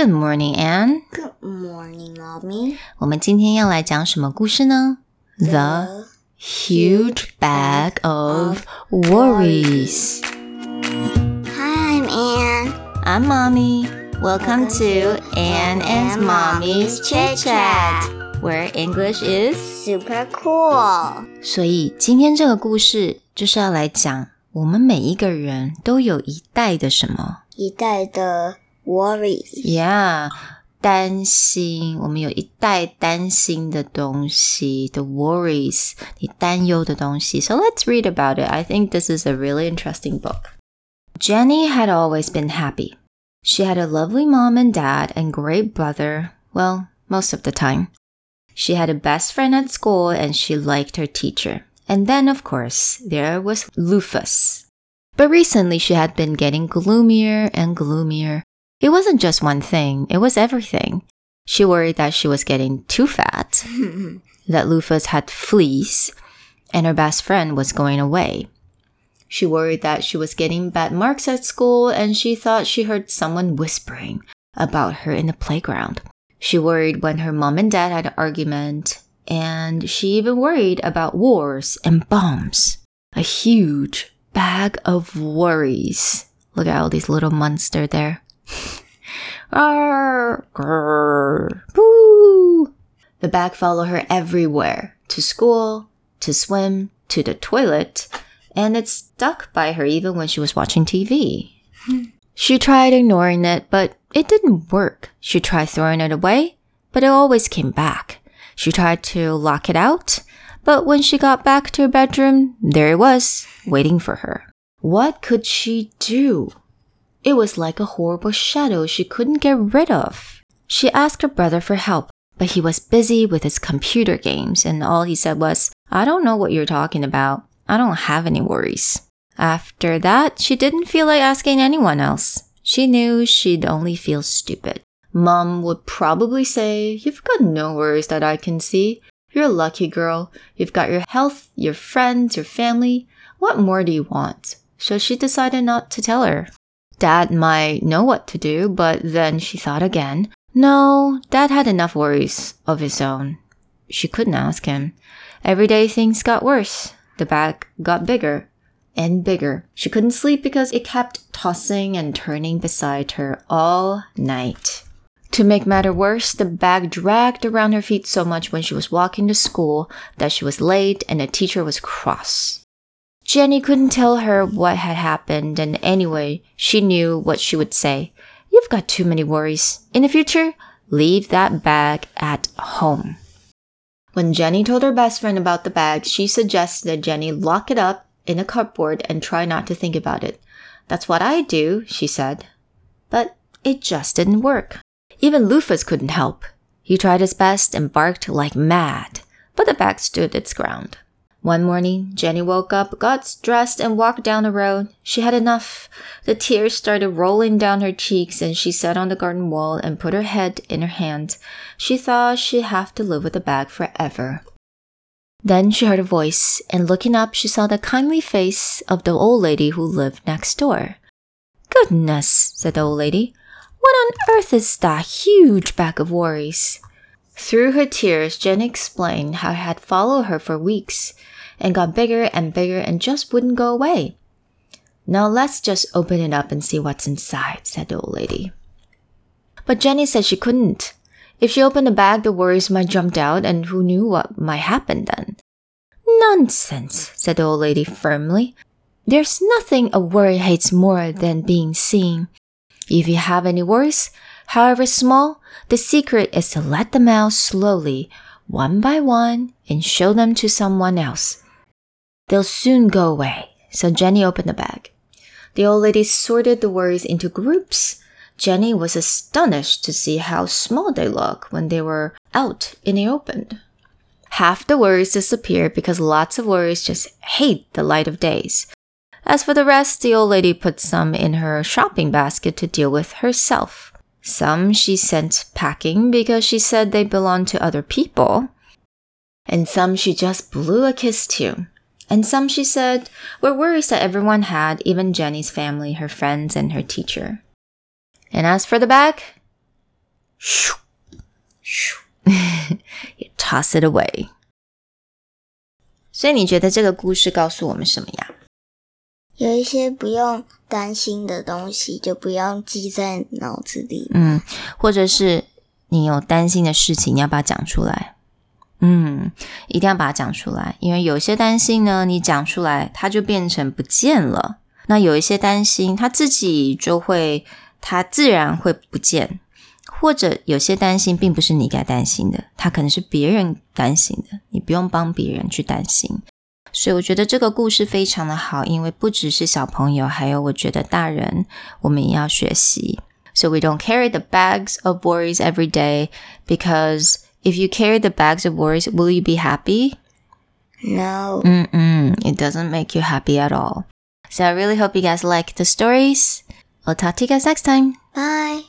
Good morning, Anne. Good morning, mommy. 我们今天要来讲什么故事呢？The huge bag of worries. Hi, I'm Anne. I'm Mommy. Welcome to Anne and Mommy's Chit Chat, where English is. Super cool. 所以今天这个故事就是要来讲，我们每一个人都有一袋的什么一袋的 worries. ？Yeah，担心。我们有一袋担心的东西，the worries，你担忧的东西。So let's read about it. I think this is a really interesting book. Jenny had always been happy. She had a lovely mom and dad and great brother. Well, most of the time. She had a best friend at school and she liked her teacher. And then, of course, there was Lufus. But recently she had been getting gloomier and gloomier. It wasn't just one thing, it was everything. She worried that she was getting too fat, that Lufus had fleas, and her best friend was going away. She worried that she was getting bad marks at school and she thought she heard someone whispering about her in the playground. She worried when her mom and dad had an argument, and she even worried about wars and bombs. A huge bag of worries. Look at all these little monsters there. Arr, boo. The bag followed her everywhere to school, to swim, to the toilet, and it stuck by her even when she was watching TV. She tried ignoring it, but it didn't work. She tried throwing it away, but it always came back. She tried to lock it out, but when she got back to her bedroom, there it was, waiting for her. What could she do? It was like a horrible shadow she couldn't get rid of. She asked her brother for help, but he was busy with his computer games, and all he said was, I don't know what you're talking about. I don't have any worries. After that, she didn't feel like asking anyone else. She knew she'd only feel stupid. Mom would probably say, You've got no worries that I can see. You're a lucky girl. You've got your health, your friends, your family. What more do you want? So she decided not to tell her. Dad might know what to do, but then she thought again. No, Dad had enough worries of his own. She couldn't ask him. Every day things got worse. The bag got bigger and bigger. She couldn't sleep because it kept tossing and turning beside her all night. To make matter worse, the bag dragged around her feet so much when she was walking to school that she was late and the teacher was cross. Jenny couldn't tell her what had happened, and anyway, she knew what she would say. You've got too many worries. In the future, leave that bag at home. When Jenny told her best friend about the bag, she suggested that Jenny lock it up in a cupboard and try not to think about it. That's what I do, she said. But it just didn't work. Even Lufus couldn't help. He tried his best and barked like mad, but the bag stood its ground. One morning, Jenny woke up, got dressed, and walked down the road. She had enough. The tears started rolling down her cheeks, and she sat on the garden wall and put her head in her hand. She thought she'd have to live with the bag forever. Then she heard a voice, and looking up, she saw the kindly face of the old lady who lived next door. Goodness, said the old lady. What on earth is that huge bag of worries? Through her tears, Jenny explained how it had followed her for weeks and got bigger and bigger and just wouldn't go away. Now let's just open it up and see what's inside, said the old lady. But Jenny said she couldn't. If she opened the bag, the worries might jump out, and who knew what might happen then? Nonsense, said the old lady firmly. There's nothing a worry hates more than being seen. If you have any worries, however small, the secret is to let them out slowly, one by one, and show them to someone else. They'll soon go away. So Jenny opened the bag. The old lady sorted the worries into groups. Jenny was astonished to see how small they look when they were out in the open. Half the worries disappeared because lots of worries just hate the light of days. As for the rest, the old lady put some in her shopping basket to deal with herself. Some she sent packing because she said they belonged to other people. And some she just blew a kiss to. And some she said were worries that everyone had, even Jenny's family, her friends, and her teacher. And as for the bag, 咻咻，you toss it away。所以你觉得这个故事告诉我们什么呀？ 有一些不用担心的东西，就不要记在脑子里。嗯，或者是你有担心的事情，你要把它讲出来。嗯，一定要把它讲出来，因为有些担心呢，你讲出来，它就变成不见了。那有一些担心，它自己就会，它自然会不见。或者有些担心并不是你该担心的，它可能是别人担心的，你不用帮别人去担心。所以我觉得这个故事非常的好，因为不只是小朋友，还有我觉得大人，我们也要学习。So we don't carry the bags of worries every day because if you carry the bags of worries, will you be happy? No. Mm-mm, it doesn't make you happy at all. So I really hope you guys like the stories. I'll talk to you guys next time. Bye.